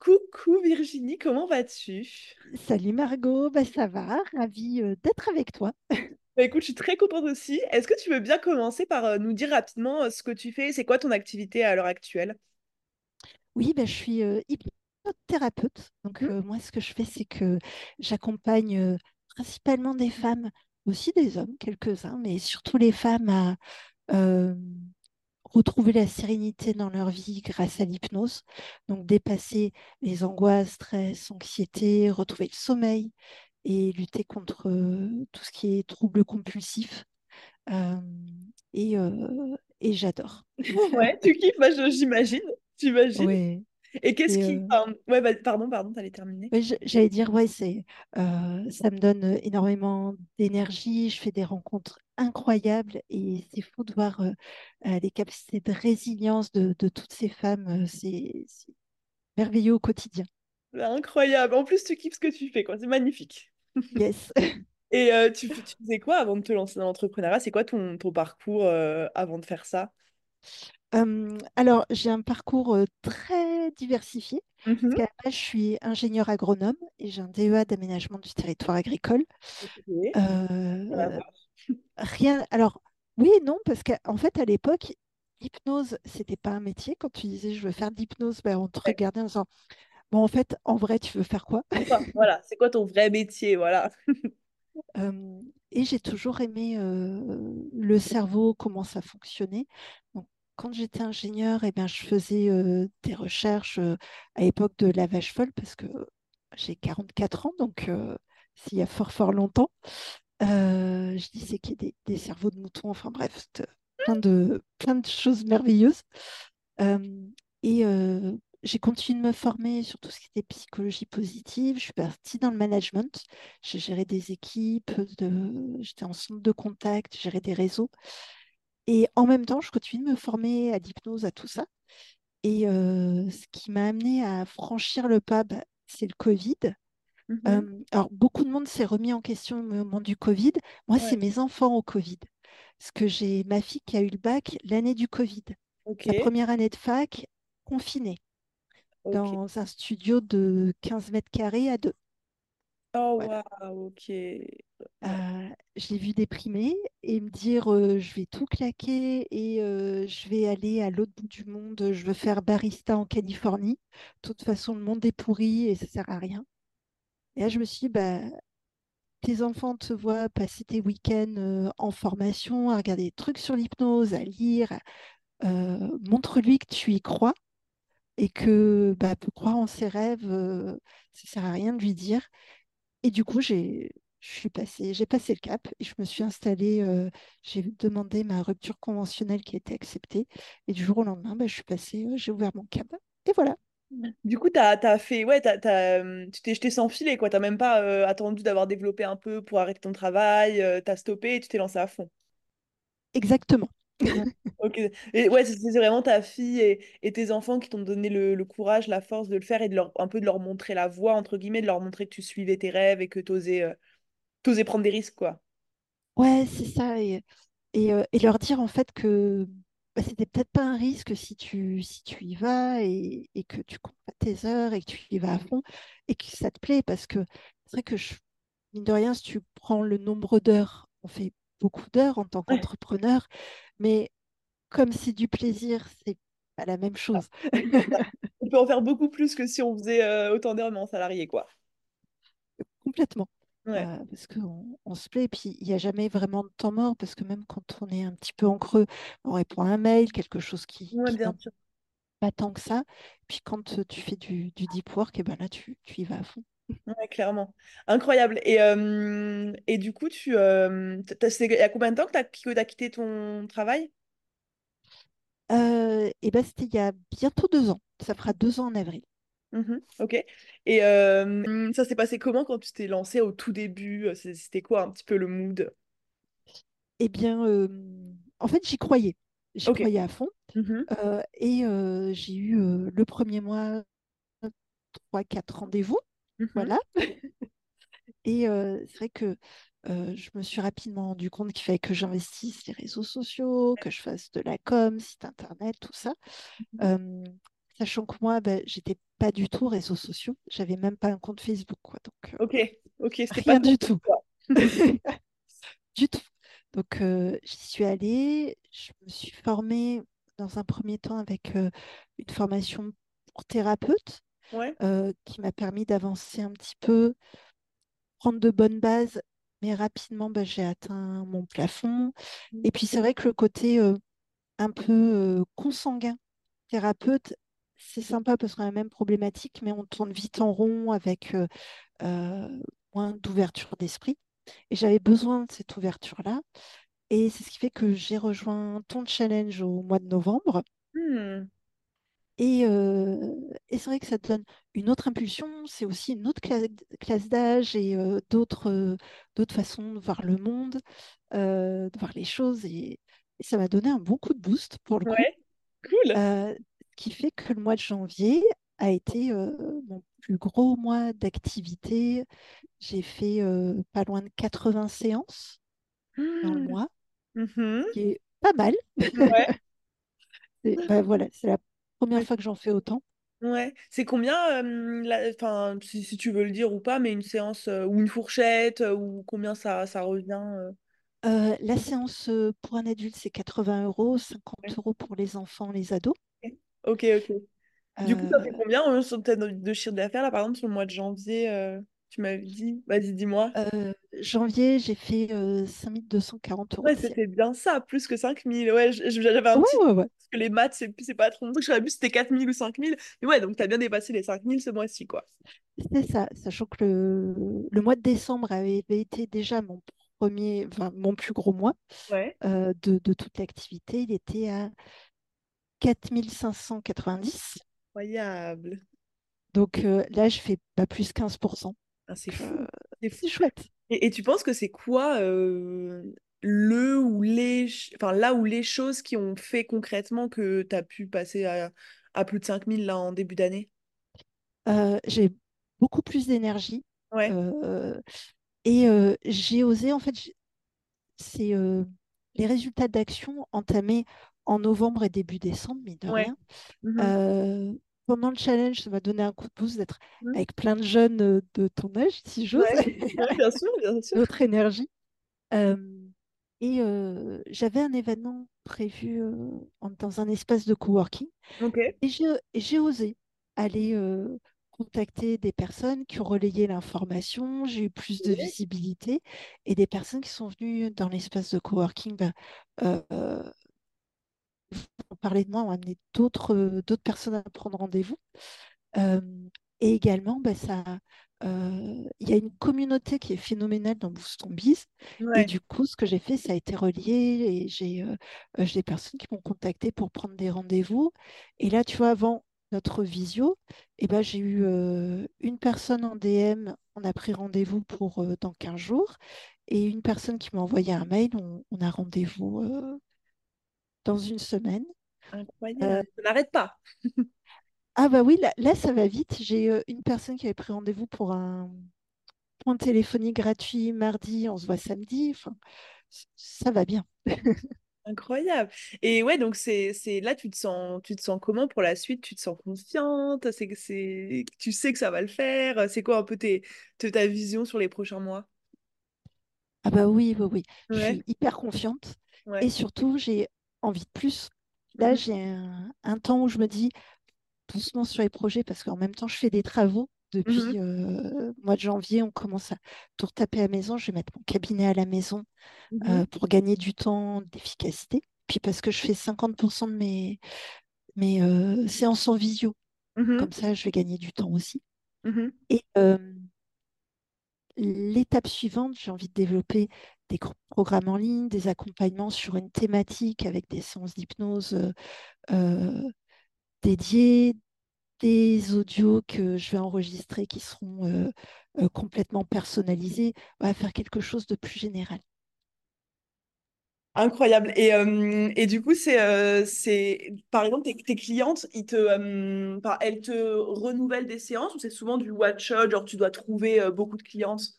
Coucou Virginie, comment vas-tu? Salut Margot, bah ça va, ravie euh, d'être avec toi. Bah écoute, je suis très contente aussi. Est-ce que tu veux bien commencer par euh, nous dire rapidement euh, ce que tu fais? C'est quoi ton activité à l'heure actuelle? Oui, bah, je suis hypnothérapeute. Donc euh, moi, ce que je fais, c'est que j'accompagne principalement des femmes, aussi des hommes, quelques-uns, mais surtout les femmes à retrouver la sérénité dans leur vie grâce à l'hypnose. Donc dépasser les angoisses, stress, anxiété, retrouver le sommeil et lutter contre euh, tout ce qui est troubles compulsifs. Euh, et euh, et j'adore. Ouais, tu kiffes, bah, j'imagine, j'imagine. Ouais. Et qu'est-ce qui... enfin, ouais, bah, pardon, pardon, t'allais terminer. j'allais dire, ouais, c'est, euh, ça me donne énormément d'énergie. Je fais des rencontres incroyables et c'est fou de voir euh, les capacités de résilience de, de toutes ces femmes. C'est merveilleux au quotidien. C'est Incroyable. En plus, tu kiffes ce que tu fais, quoi. C'est magnifique. Yes. Et euh, tu, tu faisais quoi avant de te lancer dans l'entrepreneuriat? C'est quoi ton, ton parcours avant de faire ça? Euh, alors, j'ai un parcours euh, très diversifié. Parce qu'à la base, je suis ingénieure agronome et j'ai un DEA d'aménagement du territoire agricole. Rien Euh. Alors, oui et non, parce qu'en fait, à l'époque, l'hypnose, c'était pas un métier. Quand tu disais je veux faire de l'hypnose, ben, on te Ouais. regardait en disant bon, en fait, en vrai, tu veux faire quoi? C'est quoi? Voilà, c'est quoi ton vrai métier? Voilà. Euh, et j'ai toujours aimé euh, le cerveau, comment ça fonctionnait. Donc, quand j'étais ingénieure, eh bien, je faisais des recherches à l'époque de la vache folle, parce que j'ai 44 ans, donc euh, s'il y a fort, fort longtemps. Je disséquais des, des cerveaux de moutons, enfin bref, plein de, plein de choses merveilleuses. Et j'ai continué de me former sur tout ce qui était psychologie positive. Je suis partie dans le management. J'ai géré des équipes, j'étais en centre de contact, géré des réseaux. Et en même temps, je continue de me former à l'hypnose, à tout ça. Et euh, ce qui m'a amené à franchir le pas, bah, c'est le Covid. Mhm. Euh, alors, beaucoup de monde s'est remis en question au moment du Covid. Moi, c'est mes enfants au Covid. Parce que j'ai ma fille qui a eu le bac l'année du Covid. Sa première année de fac, confinée, dans un studio de 15 mètres carrés à deux. Oh, Voilà. waouh, ok. Euh, je l'ai vue déprimer et me dire euh, je vais tout claquer et euh, je vais aller à l'autre bout du monde. Je veux faire barista en Californie. De toute façon, le monde est pourri et ça sert à rien. Et là, je me suis dit, bah, tes enfants te voient passer tes week-ends en formation, à regarder des trucs sur l'hypnose, à lire. montre-lui que tu y crois et que bah, peut croire en ses rêves, ça sert à rien de lui dire. Et du coup, j'ai, je suis passée, j'ai passé le cap et je me suis installée. euh, j'ai demandé ma rupture conventionnelle qui a été acceptée. Et du jour au lendemain, bah, je suis passée, euh, j'ai ouvert mon cab. Et voilà. Du coup, t'as, t'as fait, ouais, t'as, t'as, hum, tu t'es jeté sans filet, quoi. T'as même pas euh, attendu d'avoir développé un peu pour arrêter ton travail. euh, t'as stoppé et tu t'es lancé à fond. Exactement. Ok. Et ouais, c'est c'est vraiment ta fille et, et tes enfants qui t'ont donné le, le courage, la force de le faire et de leur, un peu de leur montrer la voie, entre guillemets, de leur montrer que tu suivais tes rêves et que t'osais, euh, t'osais prendre des risques, quoi. Ouais, c'est ça. Et, et, euh, et leur dire en fait que bah, c'était peut-être pas un risque si tu, si tu y vas et, et que tu comptes pas tes heures et que tu y vas à fond et que ça te plaît parce que c'est vrai que je, mine de rien, si tu prends le nombre d'heures, on fait beaucoup d'heures en tant Ouais. qu'entrepreneur, mais comme c'est du plaisir, c'est pas la même chose. On peut en faire beaucoup plus que si on faisait euh, autant d'heures, mais en salarié, quoi. Complètement. Ouais, Euh, parce qu'on on se plaît, et puis il n'y a jamais vraiment de temps mort, parce que même quand on est un petit peu en creux, on répond à un mail, quelque chose qui, ouais. Pas tant que ça. Puis quand tu fais du, du deep work, et ben là, tu, tu y vas à fond. Ouais, clairement. Incroyable. Et, euh, et du coup, tu, euh, il y a combien de temps que tu as, quitté ton travail? Euh, et ben c'était il y a bientôt deux ans. Ça fera deux ans en avril. Mhm, ok. Et ça s'est passé comment quand tu t'es lancé au tout début? C'était quoi un petit peu le mood? Eh bien, en fait, j'y croyais. J'y Ok. croyais à fond. Mhm, Euh, et euh, j'ai eu euh, le premier mois, trois, quatre rendez-vous. mhm. Voilà. Et c'est vrai que je me suis rapidement rendu compte qu'il fallait que j'investisse les réseaux sociaux, que je fasse de la com, site internet, tout ça. Euh, sachant que moi, bah, j'étais pas du tout réseaux sociaux. J'avais même pas un compte Facebook, quoi. Donc, Ok, ok, c'était pas du tout. Du tout. Donc, euh, j'y suis allée. Je me suis formée dans un premier temps avec euh, une formation pour thérapeute Ouais. euh, qui m'a permis d'avancer un petit peu, prendre de bonnes bases. Mais rapidement, bah, j'ai atteint mon plafond. Et puis, c'est vrai que le côté un peu consanguin thérapeute, c'est sympa parce qu'on a la même problématique, mais on tourne vite en rond avec moins d'ouverture d'esprit. Et j'avais besoin de cette ouverture-là. Et c'est ce qui fait que j'ai rejoint ton challenge au mois de novembre. Hmm, Et, euh, et c'est vrai que ça te donne une autre impulsion, c'est aussi une autre cla- classe d'âge et euh, d'autres euh, d'autres façons de voir le monde, de voir les choses. Et, et ça m'a donné un bon coup de boost pour le coup. Ouais, cool. Euh, ce qui fait que le mois de janvier a été euh, mon plus gros mois d'activité. J'ai fait euh, pas loin de 80 séances dans le Hmm, mois, ce qui est pas mal. Ouais. Bah, voilà, c'est la première fois que j'en fais autant. Ouais. C'est combien, euh, la- si, si tu veux le dire ou pas, mais une séance euh, ou une fourchette euh, ou combien ça, ça revient euh, la séance pour un adulte, c'est 80 euros, ouais. 50 euros pour les enfants, les ados. Ok, ok. Du coup, ça fait Euh, combien euh, sur peut-être de chiffre d'affaires là, par exemple, sur le mois de janvier, euh, tu m'avais dit? Vas-y, dis-moi. euh, janvier, j'ai fait euh, 5240 euros Ouais, c'était bien ça, plus que 5000. Ouais, j'avais un Ouais, petit. ouais, ouais. Parce que les maths, c'est pas trop longtemps que j'avais vu, c'était 4000 ou 5000. Mais ouais, donc t'as bien dépassé les 5000 ce mois-ci, quoi. C'est ça, sachant que le, le mois de décembre avait, été déjà mon premier, enfin, mon plus gros mois Ouais. de, de toute l'activité. Il était à 4590. Incroyable. Donc euh, là, je fais pas plus 15%. Ah, c'est euh, fou. C'est fou. chouette. Et, et tu penses que c'est quoi euh, le ou les, enfin là où les choses qui ont fait concrètement que tu as pu passer à, à plus de 5000 là en début d'année? J'ai beaucoup plus d'énergie. Ouais, et j'ai osé, en fait, c'est les résultats d'action entamés en novembre et début décembre, mais de ouais. rien. Mhm. Pendant le challenge, ça m'a donné un coup de boost d'être avec plein de jeunes euh, de ton âge, si j'ose, Ouais. Bien sûr, bien sûr. notre énergie. Euh, et euh, j'avais un événement prévu euh, dans un espace de coworking et j'ai osé aller contacter des personnes qui ont relayé l'information. J'ai eu plus de visibilité et des personnes qui sont venues dans l'espace de coworking ben, euh, euh, parler de moi, ont amené d'autres euh, d'autres personnes à prendre rendez-vous. Euh, et également, bah, ça, euh, il y a une communauté qui est phénoménale dans Boost on Biz. Et du coup, ce que j'ai fait, ça a été relié et j'ai euh, des personnes qui m'ont contacté pour prendre des rendez-vous. Et là, tu vois, avant notre visio, eh ben, j'ai eu euh, une personne en DM, on a pris rendez-vous pour dans 15 jours. Et une personne qui m'a envoyé un mail, on, on a rendez-vous dans une semaine. Euh, Incroyable. Ça n'arrête pas. ah bah oui, là, là, ça va vite. J'ai euh, une personne qui avait pris rendez-vous pour un point téléphonique gratuit mardi, on se voit samedi. Enfin, ça va bien. Incroyable. Et ouais, donc c'est là tu te sens tu te sens comment pour la suite? Tu te sens confiante? C'est que c'est tu sais que ça va le faire? C'est quoi un peu tes, te- ta vision sur les prochains mois? Ah bah oui, oui, oui. Je suis hyper confiante et surtout, j'ai envie de plus. Là, Mhm, j'ai un, un temps où je me dis doucement sur les projets parce qu'en même temps, je fais des travaux. Depuis euh, mois de janvier, on commence à tout retaper à la maison. Je vais mettre mon cabinet à la maison mhm, euh, pour gagner du temps, d'efficacité. Puis parce que je fais 50% de mes, mes euh, séances en visio. Comme ça, je vais gagner du temps aussi. Et l'étape suivante, j'ai envie de développer des programmes en ligne, des accompagnements sur une thématique avec des séances d'hypnose euh, euh, dédiées, des audios que je vais enregistrer qui seront euh, complètement personnalisés. On va faire quelque chose de plus général. Incroyable. Et, et du coup, c'est, par exemple, tes, tes clientes, elles te renouvellent des séances ou c'est souvent du one shot, genre tu dois trouver beaucoup de clientes?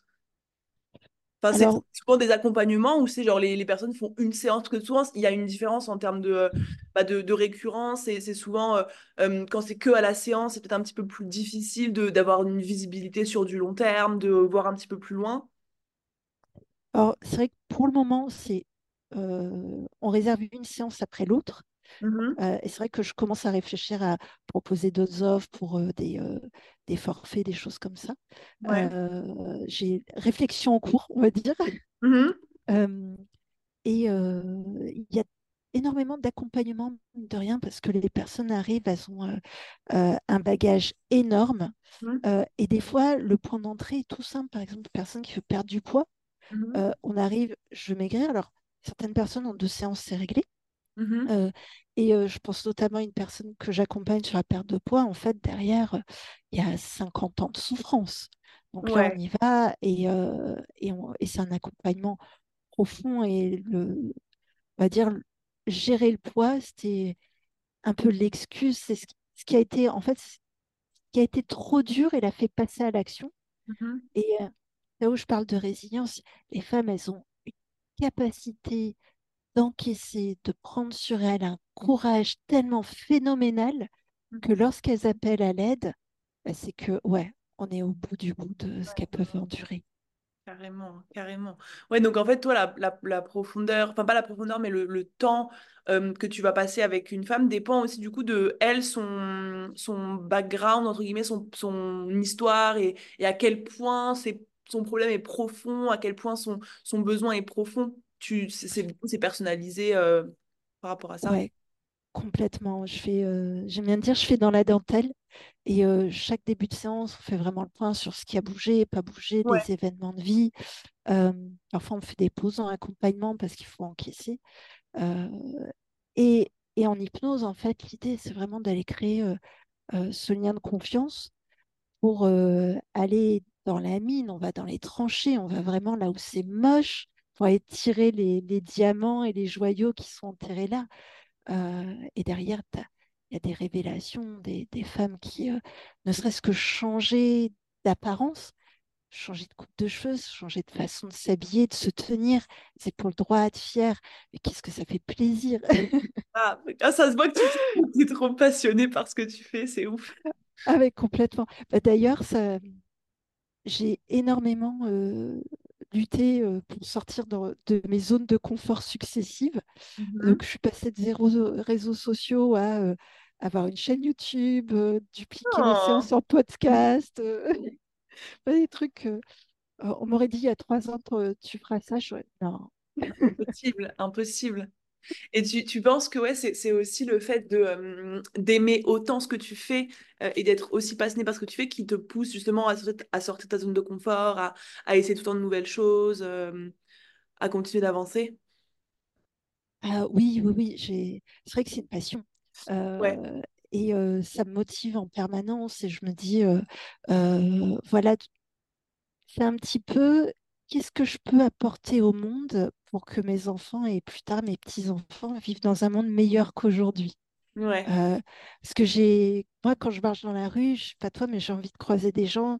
Enfin, c'est Alors, souvent des accompagnements où c'est genre les, les personnes font une séance, que souvent il y a une différence en termes de, bah, de, de récurrence et c'est souvent euh, euh, quand c'est que à la séance, c'est peut-être un petit peu plus difficile d'avoir une visibilité sur du long terme, de voir un petit peu plus loin. alors c'est vrai que pour le moment, c'est euh, on réserve une séance après l'autre. Mhm. Euh, et c'est vrai que je commence à réfléchir à proposer d'autres offres pour euh, des, euh, des forfaits, des choses comme ça. Ouais. J'ai réflexion en cours, on va dire. Euh, et il y a énormément d'accompagnement, de rien, parce que les personnes arrivent, elles ont euh, euh, un bagage énorme. Euh, et des fois, le point d'entrée est tout simple. Par exemple, une personne qui veut perdre du poids, on arrive, je veux maigrir. Alors, certaines personnes en deux séances, c'est réglé. Mhm. Euh, et euh, je pense notamment à une personne que j'accompagne sur la perte de poids. En fait, derrière, euh, il y a 50 ans de souffrance. Donc là, on y va et, et, on- et c'est un accompagnement profond. Et le, on va dire, gérer le poids, c'était un peu l'excuse. C'est ce qui, ce qui a été, en fait, ce qui a été trop dur et l'a fait passer à l'action. Mhm. Et là où je parle de résilience, les femmes, elles ont une capacité d'encaisser, de prendre sur elles un courage tellement phénoménal que lorsqu'elles appellent à l'aide, bah, c'est que, ouais, on est au bout du bout de ce qu'elles peuvent endurer. Carrément, carrément. Ouais, donc en fait, toi, la, la, la profondeur, enfin pas la profondeur, mais le, le temps euh, que tu vas passer avec une femme dépend aussi du coup de elle, son, son background, entre guillemets, son, son histoire et, et à quel point c'est, son problème est profond, à quel point son, son besoin est profond. Tu, c'est, c'est personnalisé euh, par rapport à ça. Ouais, complètement. Je fais, euh, j'aime bien dire, je fais dans la dentelle. Et euh, chaque début de séance, on fait vraiment le point sur ce qui a bougé, pas bougé, Ouais. des événements de vie. Parfois, on fait des pauses en accompagnement parce qu'il faut encaisser. Et, et en hypnose, en fait, l'idée, c'est vraiment d'aller créer ce lien de confiance pour aller dans la mine, on va dans les tranchées, on va vraiment là où c'est moche pour aller tirer les, les diamants et les joyaux qui sont enterrés là. Euh, et derrière, il y a des révélations, des, des femmes qui, euh, ne serait-ce que changer d'apparence, changer de coupe de cheveux, changer de façon de s'habiller, de se tenir, c'est pour le droit à être fier. Mais qu'est-ce que ça fait plaisir! Ah, ça se voit que tu es trop passionné par ce que tu fais, c'est ouf. Ah ouais, complètement. Bah, d'ailleurs, j'ai énormément euh, lutté euh, pour sortir de mes zones de confort successives. Mhm. Donc, je suis passée de zéro réseaux sociaux à euh, avoir une chaîne YouTube, euh, dupliquer mes Oh. séances en podcast, euh, des trucs. on m'aurait dit il y a trois ans, tu feras ça. Je... Non. Impossible, impossible. Et tu, tu penses que ouais, c'est, c'est aussi le fait de, euh, d'aimer autant ce que tu fais euh, et d'être aussi passionné par ce que tu fais qui te pousse justement à sortir, à sortir de ta zone de confort, à, à essayer tout le temps de nouvelles choses, euh, à continuer d'avancer? Ah, oui, oui, oui. J'ai... C'est vrai que c'est une passion. Ouais. Euh, et ça me motive en permanence. Et je me dis, voilà, C'est un petit peu qu'est-ce que je peux apporter au monde pour que mes enfants et plus tard mes petits-enfants vivent dans un monde meilleur qu'aujourd'hui. Ouais. Euh, parce que j'ai, moi, quand je marche dans la rue, je sais pas toi, mais j'ai envie de croiser des gens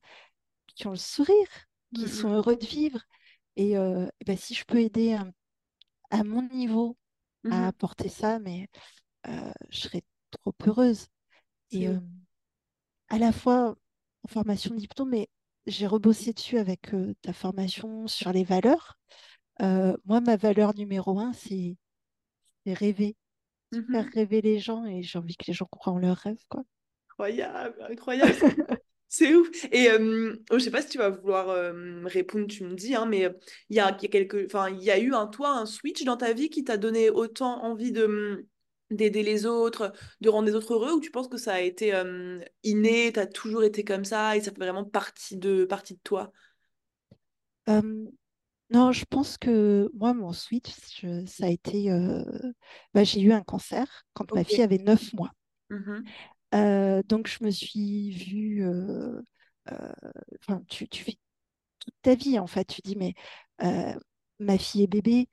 qui ont le sourire, qui sont Mhm. heureux de vivre. Et, euh, ben, si je peux aider à, à mon niveau à Mhm. apporter ça, mais euh, je serais trop heureuse. Et à la fois en formation d'hypno, mais j'ai rebossé dessus avec euh, ta formation sur les valeurs. Euh, moi, ma valeur numéro un, c'est rêver, faire Mhm. rêver les gens et j'ai envie que les gens croient en leurs rêves, quoi. incroyable, incroyable. C'est ouf. Et euh, je sais pas si tu vas vouloir euh, répondre, tu me dis, hein, mais il y a, y a quelque, enfin, il y a eu un toi, un switch dans ta vie qui t'a donné autant envie de hum, d'aider les autres, de rendre les autres heureux, ou tu penses que ça a été euh, inné, t'as toujours été comme ça et ça fait vraiment partie de partie de toi? Non, je pense que moi, mon switch, je- ça a été... euh, bah, j'ai eu un cancer quand ma fille avait 9 mois. Mhm. Euh, donc, je me suis vue... euh, euh, Enfin, tu, tu vis toute ta vie, en fait. Tu dis, mais ma fille est bébé,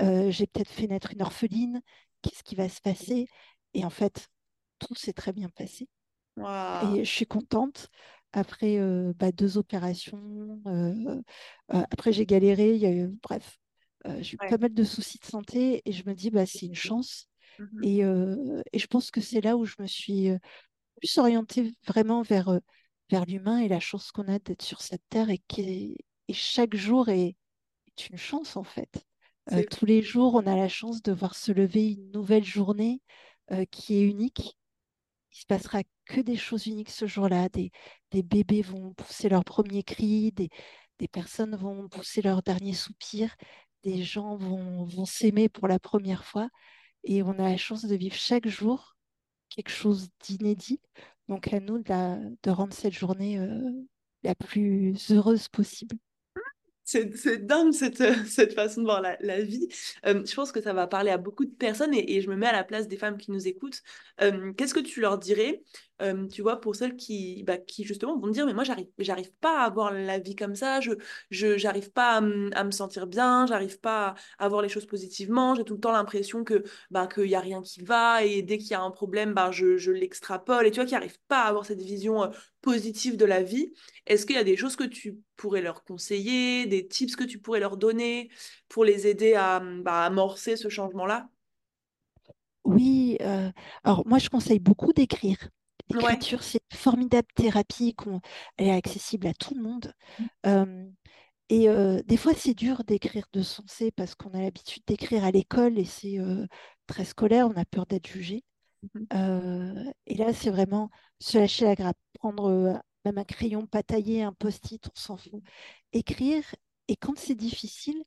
j'ai peut-être fait naître une orpheline, qu'est-ce qui va se passer? Et en fait, tout s'est très bien passé. Et je suis contente. Après euh, bah, deux opérations. euh, euh, après, j'ai galéré. Il y a eu, bref, j'ai eu Ouais. pas mal de soucis de santé et je me dis, bah, c'est une chance. Mhm. Et, et je pense que c'est là où je me suis plus orientée vraiment vers, vers l'humain et la chance qu'on a d'être sur cette terre et, qui et chaque jour est, est une chance en fait. Tous les jours, on a la chance de voir se lever une nouvelle journée qui est unique il se passera que des choses uniques ce jour-là. Des, bébés vont pousser leur premier cri, des, personnes vont pousser leur dernier soupir, des gens vont, s'aimer pour la première fois. Et on a la chance de vivre chaque jour quelque chose d'inédit. Donc à nous de rendre cette journée euh, la plus heureuse possible. C'est dingue cette, euh, cette façon de voir la, la vie. Euh, je pense que ça va parler à beaucoup de personnes et, je me mets à la place des femmes qui nous écoutent. Euh, qu'est-ce que tu leur dirais, tu vois, pour celles qui, bah, qui justement vont te dire, mais moi, j'arrive, j'arrive pas à avoir la vie comme ça, je, je, j'arrive pas à, me sentir bien, j'arrive pas à voir les choses positivement, j'ai tout le temps l'impression que, bah, qu'il y a rien qui va et dès qu'il y a un problème, bah, je, je l'extrapole et tu vois, qui n'arrivent pas à avoir cette vision positive de la vie. Est-ce qu'il y a des choses que tu pourrais leur conseiller, des tips que tu pourrais leur donner pour les aider à bah, amorcer ce changement-là? Oui, euh, alors moi je conseille beaucoup d'écrire. Ouais. L'écriture, c'est une formidable thérapie, qu'on, elle est accessible à tout le monde. Euh, Et euh, des fois, c'est dur d'écrire de sensé parce qu'on a l'habitude d'écrire à l'école et c'est euh, très scolaire, on a peur d'être jugé. Mhm. Euh, et là, c'est vraiment se lâcher la grappe, prendre euh, même un crayon, pas tailler, un post-it, on s'en fout. Écrire, et quand c'est difficile,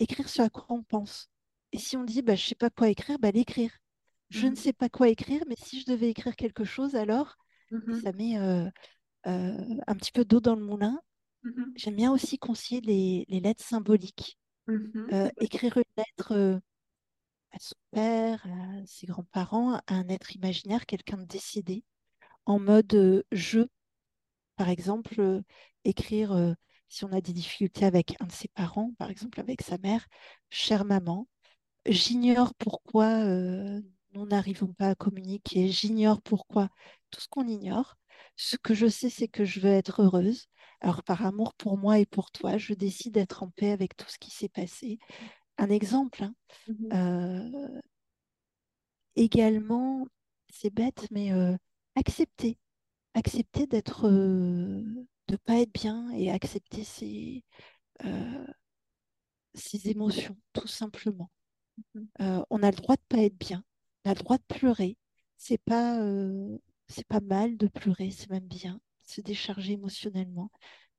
écrire ce à quoi on pense. Et si on dit, bah, je ne sais pas quoi écrire, bah, l'écrire. Je ne Mhm. sais pas quoi écrire, mais si je devais écrire quelque chose, alors, Mhm. ça met euh, euh, un petit peu d'eau dans le moulin. J'aime bien aussi conseiller les, les lettres symboliques. Euh, écrire une lettre à son père, à ses grands-parents, à un être imaginaire, quelqu'un de décédé, en mode euh, jeu. Par exemple, euh, écrire, euh, si on a des difficultés avec un de ses parents, par exemple avec sa mère, chère maman, j'ignore pourquoi nous n'arrivons pas à communiquer, j'ignore pourquoi, tout ce qu'on ignore. Ce que je sais, c'est que je veux être heureuse. Alors, par amour pour moi et pour toi, je décide d'être en paix avec tout ce qui s'est passé. Un exemple, hein, Mhm. euh, également, c'est bête, mais euh, accepter. Accepter d'être, euh, de pas être bien et accepter ses, ses émotions, tout simplement. Euh, on a le droit de pas être bien, on a le droit de pleurer. C'est pas, c'est pas mal de pleurer, c'est même bien, se décharger émotionnellement.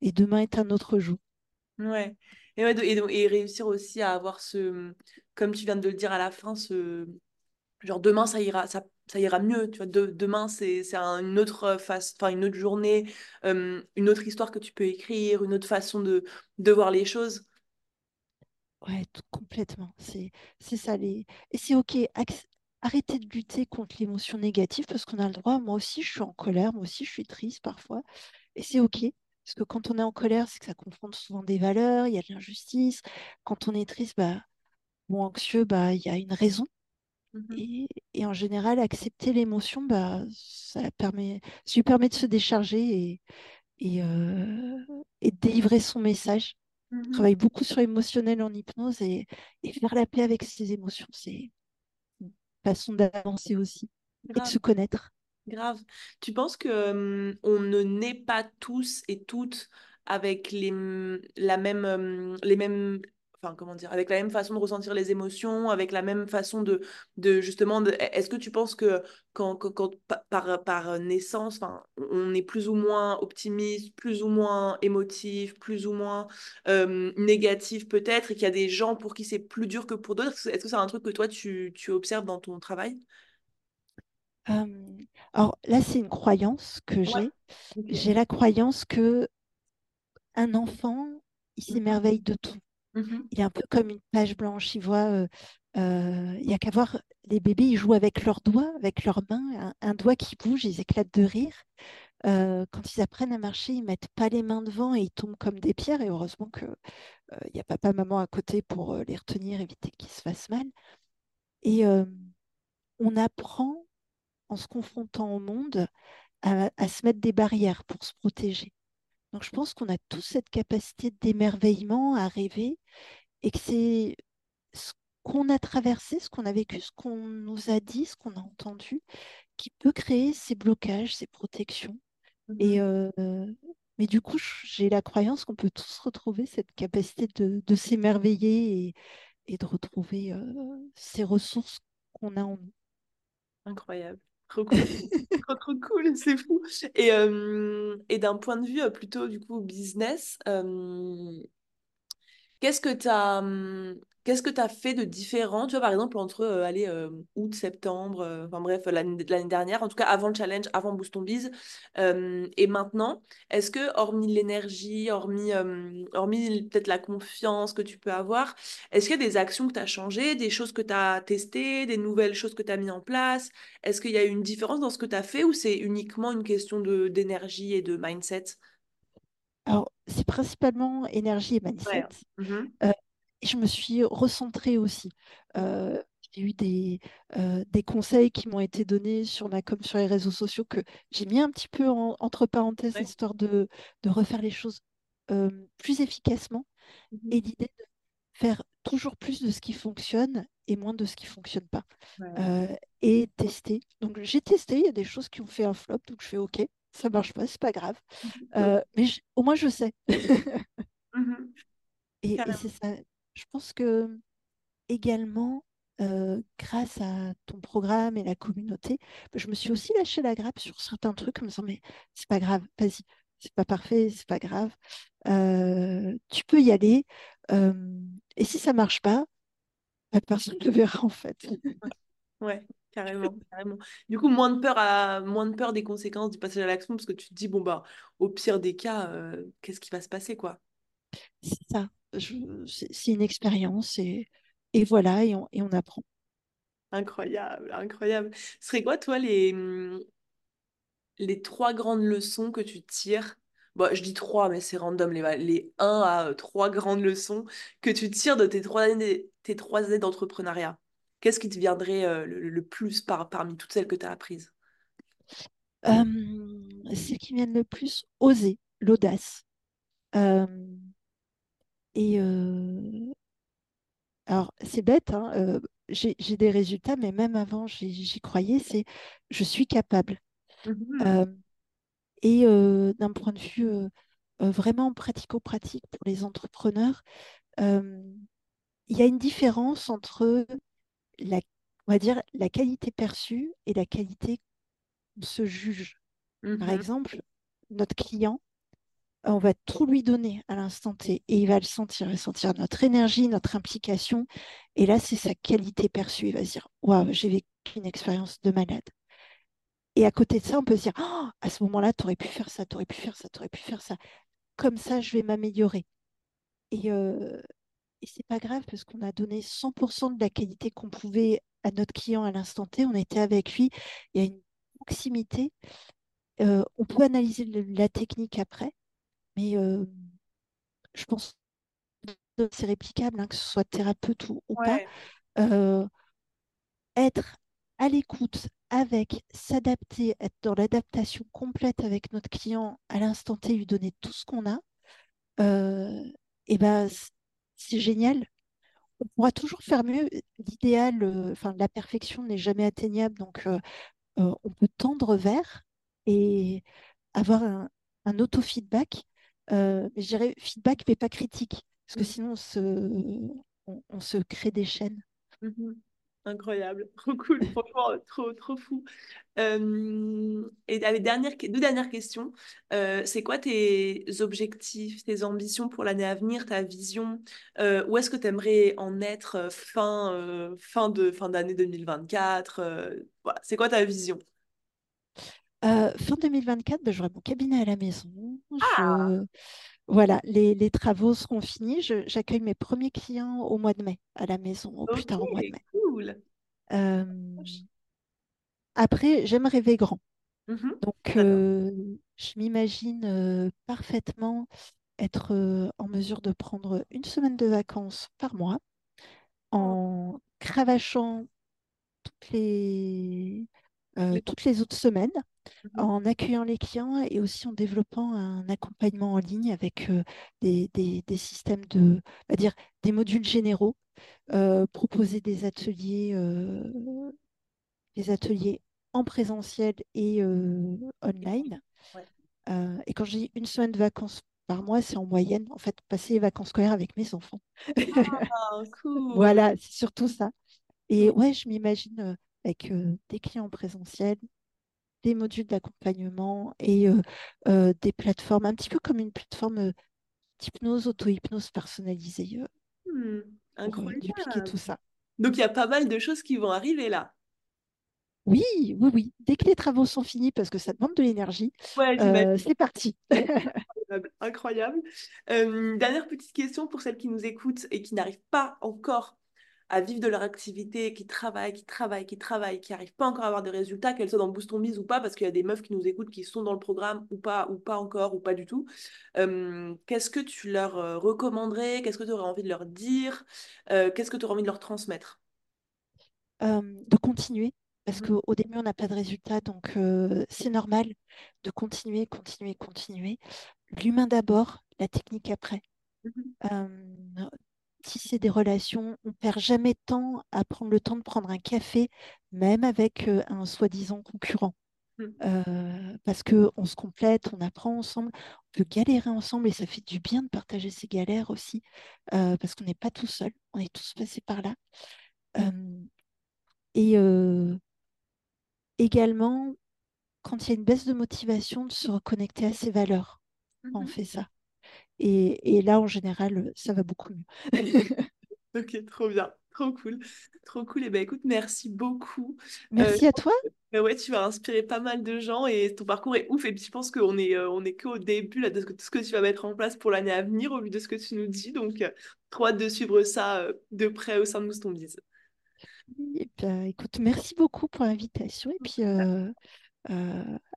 Et demain est un autre jour. Ouais. Et, réussir aussi à avoir ce, comme tu viens de le dire à la fin, ce genre demain ça ira, ça, ira mieux. Tu vois, De- demain c'est c'est un- une autre face, enfin une autre journée, euh, une autre histoire que tu peux écrire, une autre façon de, de voir les choses. Ouais, complètement. C'est, ça. Les... Et c'est OK. Arrêtez de lutter contre l'émotion négative parce qu'on a le droit. Moi aussi, je suis en colère. Moi aussi, je suis triste parfois. Et c'est OK. Parce que quand on est en colère, c'est que ça confronte souvent des valeurs. Il y a de l'injustice. Quand on est triste bah, ou anxieux, bah, il y a une raison. Mhm. Et, et en général, accepter l'émotion, bah, ça permet, ça lui permet de se décharger et, et, euh, et de délivrer son message. Je Mhm. travaille beaucoup sur l'émotionnel en hypnose et, et faire la paix avec ses émotions, c'est une façon d'avancer aussi et de se connaître. Grave. Tu penses que on ne naît pas tous et toutes avec les, m- la même, euh, les mêmes, enfin comment dire, avec la même façon de ressentir les émotions, avec la même façon de, de justement, est-ce que tu penses que quand, quand, quand- pa- par, par naissance, enfin, on est plus ou moins optimiste, plus ou moins émotif, plus ou moins négatif peut-être, et qu'il y a des gens pour qui c'est plus dur que pour d'autres? Est-ce que c'est un truc que toi tu, tu observes dans ton travail? Euh, alors là, c'est une croyance que Ouais. j'ai. J'ai la croyance que un enfant, il Mhm. s'émerveille de tout. Mhm. Il est un peu comme une page blanche. Il voit, euh, euh, il y a qu'à voir les bébés, ils jouent avec leurs doigts, avec leurs mains, un, un doigt qui bouge, ils éclatent de rire. Euh, quand ils apprennent à marcher, ils mettent pas les mains devant et ils tombent comme des pierres. Et heureusement que euh, il y a papa, maman à côté pour les retenir, éviter qu'ils se fassent mal. Et on apprend en se confrontant au monde à, à se mettre des barrières pour se protéger. Donc je pense qu'on a tous cette capacité d'émerveillement à rêver et que c'est ce qu'on a traversé, ce qu'on a vécu, ce qu'on nous a dit, ce qu'on a entendu, qui peut créer ces blocages, ces protections. Et, Mhm. euh, mais du coup, j'ai la croyance qu'on peut tous retrouver cette capacité de, de s'émerveiller et, et de retrouver euh, ces ressources qu'on a en nous. Incroyable. Trop cool. Trop, trop cool, c'est fou. Et, et d'un point de vue plutôt du coup business, Qu'est-ce que tu as, qu'est-ce que tu fait de différent, tu vois, par exemple, entre euh, allez, euh, août, septembre, euh, enfin bref, l'année dernière, en tout cas avant le challenge, avant Boost ton Biz, et maintenant, est-ce que, hormis l'énergie, hormis, hormis peut-être la confiance que tu peux avoir, est-ce qu'il y a des actions que tu as changées, des choses que tu as testées, des nouvelles choses que tu as mis en place? Est-ce qu'il y a une différence dans ce que tu as fait ou c'est uniquement une question d'énergie et de mindset? Alors, c'est principalement énergie et Ouais. mindset. Euh, et je me suis recentrée aussi. Euh, j'ai eu des, euh, des conseils qui m'ont été donnés sur ma com sur les réseaux sociaux que j'ai mis un petit peu en- entre parenthèses, Ouais. histoire de, de refaire les choses euh, plus efficacement. Mhm. Et l'idée de faire toujours plus de ce qui fonctionne et moins de ce qui fonctionne pas. Ouais. Euh, et tester. Donc j'ai testé, il y a des choses qui ont fait un flop, donc je fais OK, ça marche pas, c'est pas grave. Euh, mais au moins je sais. Mhm. Et, et c'est ça. Je pense que également, euh, grâce à ton programme et la communauté, je me suis aussi lâché la grappe sur certains trucs en me disant, mais c'est pas grave, vas-y, c'est pas parfait, c'est pas grave. Euh, tu peux y aller. Euh, et si ça marche pas, bah, personne ne le verra en fait. Ouais, ouais, carrément, carrément. Du coup, moins de peur à, moins de peur des conséquences du passage à l'action parce que tu te dis, bon, bah, au pire des cas, euh, qu'est-ce qui va se passer, quoi? C'est ça. C'est une expérience et, et voilà, et on, et on apprend. Incroyable, incroyable. Ce serait quoi, toi, les, hum, les trois grandes leçons que tu tires? Bon, je dis trois, mais c'est random, les, un à euh, trois grandes leçons que tu tires de tes trois années, tes trois années d'entrepreneuriat. Qu'est-ce qui te viendrait euh, le, le plus par, parmi toutes celles que tu as apprises? Euh, celles qui viennent le plus, oser, l'audace. Euh, et euh, alors, c'est bête, hein, euh, j'ai des résultats, mais même avant, j'y croyais, c'est je suis capable. Mhm, Euh, et d'un point de vue vraiment pratico-pratique pour les entrepreneurs, il y a une différence entre la, on va dire, la qualité perçue et la qualité qu'on se juge. Par mhm, exemple, notre client, on va tout lui donner à l'instant T et il va le sentir, il va sentir notre énergie, notre implication. Et là, c'est sa qualité perçue. Il va se dire, waouh, j'ai vécu une expérience de malade. Et à côté de ça, on peut se dire, Oh, à ce moment-là, tu aurais pu faire ça, tu aurais pu faire ça, tu aurais pu faire ça. Comme ça, je vais m'améliorer. Et, euh, et c'est pas grave parce qu'on a donné 100% de la qualité qu'on pouvait à notre client à l'instant T. On était avec lui. Il y a une proximité. Euh, on peut analyser la technique après, mais euh, je pense que c'est réplicable, hein, que ce soit thérapeute ou, ou pas. Euh, être à l'écoute avec, s'adapter, être dans l'adaptation complète avec notre client à l'instant T, lui donner tout ce qu'on a, euh, et ben, c'est génial. On pourra toujours faire mieux. L'idéal, enfin, la perfection n'est jamais atteignable, donc on peut tendre vers et avoir un, un auto-feedback. Euh, je dirais feedback, mais pas critique, parce que sinon on se, on, on se crée des chaînes. Mhm. Incroyable, trop cool, franchement, trop, trop fou. Euh, et dernière, deux dernières questions. Euh, c'est quoi tes objectifs, tes ambitions pour l'année à venir, ta vision? Euh, où est-ce que tu aimerais en être fin, fin de, fin d'année 2024? euh, voilà, c'est quoi ta vision? Euh, fin 2024, ben, j'aurai mon cabinet à la maison. Ah, Je... Voilà, les, les travaux seront finis. J'accueille mes premiers clients au mois de mai à la maison, au plus tard au mois de mai. cool. Euh, Après, j'aime rêver grand. Mhm. Donc, euh, je m'imagine euh, parfaitement être en mesure de prendre une semaine de vacances par mois en cravachant toutes les, euh, toutes les autres semaines Mhm. en accueillant les clients et aussi en développant un accompagnement en ligne avec euh, des, des- des systèmes de, va dire, des modules généraux, euh, proposer des ateliers, des ateliers en présentiel et online. Ouais. Et quand j'ai une semaine de vacances par mois, c'est en moyenne, en fait, passer les vacances scolaires avec mes enfants. Ah, cool. Voilà, c'est surtout ça. Et ouais, je m'imagine avec euh, des clients en présentiel, des modules d'accompagnement et euh, euh, des plateformes, un petit peu comme une plateforme d'hypnose, auto-hypnose personnalisée pour euh, dupliquer incroyable. tout ça. Donc il y a pas mal de choses qui vont arriver là. Oui, oui, oui. Dès que les travaux sont finis, parce que ça demande de l'énergie, Ouais, euh, c'est parti. Incroyable. incroyable. Euh, dernière petite question pour celles qui nous écoutent et qui n'arrivent pas encore à vivre de leur activité, qui travaillent, qui travaillent, qui travaillent, qui n'arrivent pas encore à avoir de résultats, qu'elles soient dans Boost Ton Biz ou pas, parce qu'il y a des meufs qui nous écoutent qui sont dans le programme ou pas, ou pas encore, ou pas du tout. Euh, qu'est-ce que tu leur euh, recommanderais? Qu'est-ce que tu aurais envie de leur dire? Euh, qu'est-ce que tu aurais envie de leur transmettre? Euh, de continuer, parce Mhm, qu'au début, on n'a pas de résultat, donc c'est normal de continuer, continuer, continuer. L'humain d'abord, la technique après. Euh, tisser des relations, on perd jamais de temps à prendre le temps de prendre un café, même avec euh, un soi-disant concurrent. mhm. Euh, parce qu'on se complète, on apprend ensemble, on peut galérer ensemble et ça fait du bien de partager ces galères aussi, euh, parce qu'on n'est pas tout seul, on est tous passés par là. Euh, et également, quand il y a une baisse de motivation, de se reconnecter à ses valeurs on Mhm. fait ça. Et, et là, en général, ça va beaucoup mieux. Ok, trop bien, trop cool, trop cool. Et ben écoute, merci beaucoup. Euh, Merci à toi. Ouais, tu vas inspirer pas mal de gens et ton parcours est ouf. Et puis je pense qu'on est, euh, on est qu'au début là, de ce que, tout ce que tu vas mettre en place pour l'année à venir au vu de ce que tu nous dis. Donc, euh, trop hâte de suivre ça de près au sein de Mouston Biz. Et bien, écoute, merci beaucoup pour l'invitation. Et puis,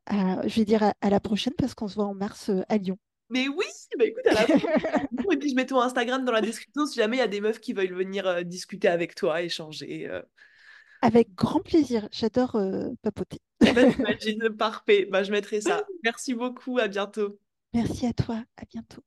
à- je vais dire à, à la prochaine parce qu'on se voit en mars à Lyon. Mais oui, bah écoute, à la Et puis je mets ton Instagram dans la description si jamais il y a des meufs qui veulent venir euh, discuter avec toi, échanger. euh. Avec grand plaisir. J'adore euh, papoter. Bah, j'imagine, parfait. Bah, je mettrai ça. Merci beaucoup, à bientôt. Merci à toi. À bientôt.